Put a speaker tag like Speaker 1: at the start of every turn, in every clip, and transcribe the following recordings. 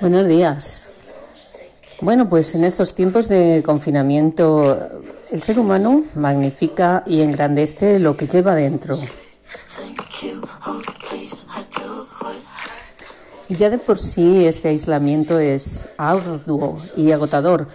Speaker 1: Buenos días. Bueno, pues en estos tiempos de confinamiento, el ser humano magnifica y engrandece lo que lleva dentro. Y ya de por sí este aislamiento es arduo y agotador,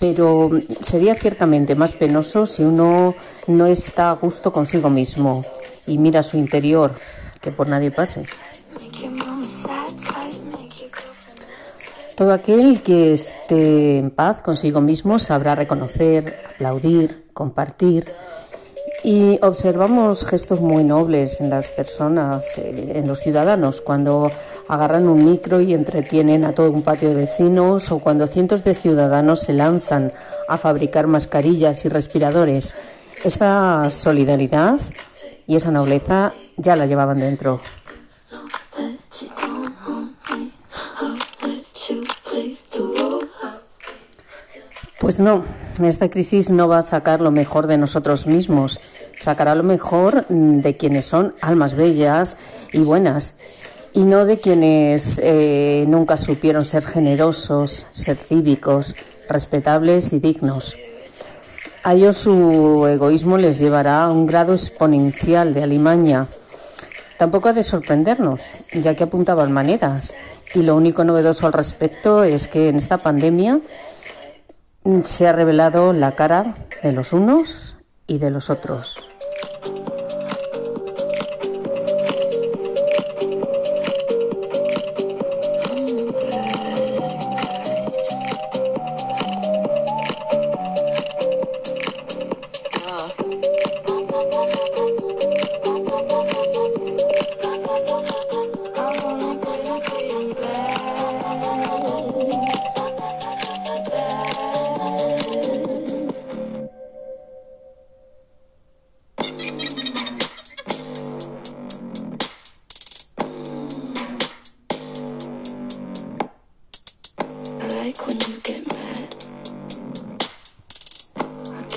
Speaker 1: pero sería ciertamente más penoso si uno no está a gusto consigo mismo y mira su interior, que por nadie pase. Todo aquel que esté en paz consigo mismo sabrá reconocer, aplaudir, compartir. Y observamos gestos muy nobles en las personas, eh, en los ciudadanos, cuando agarran un micro y entretienen a todo un patio de vecinos o cuando cientos de ciudadanos se lanzan a fabricar mascarillas y respiradores. Esta solidaridad y esa nobleza ya la llevaban dentro. Pues no, esta crisis no va a sacar lo mejor de nosotros mismos, sacará lo mejor mm, de quienes son almas bellas y buenas, y no de quienes eh, nunca supieron ser generosos, ser cívicos, respetables y dignos. A ellos su egoísmo les llevará a un grado exponencial de alimaña. Tampoco ha de sorprendernos, ya que apuntaban maneras. Y lo único novedoso al respecto es que en esta pandemia se ha revelado la cara de los unos y de los otros.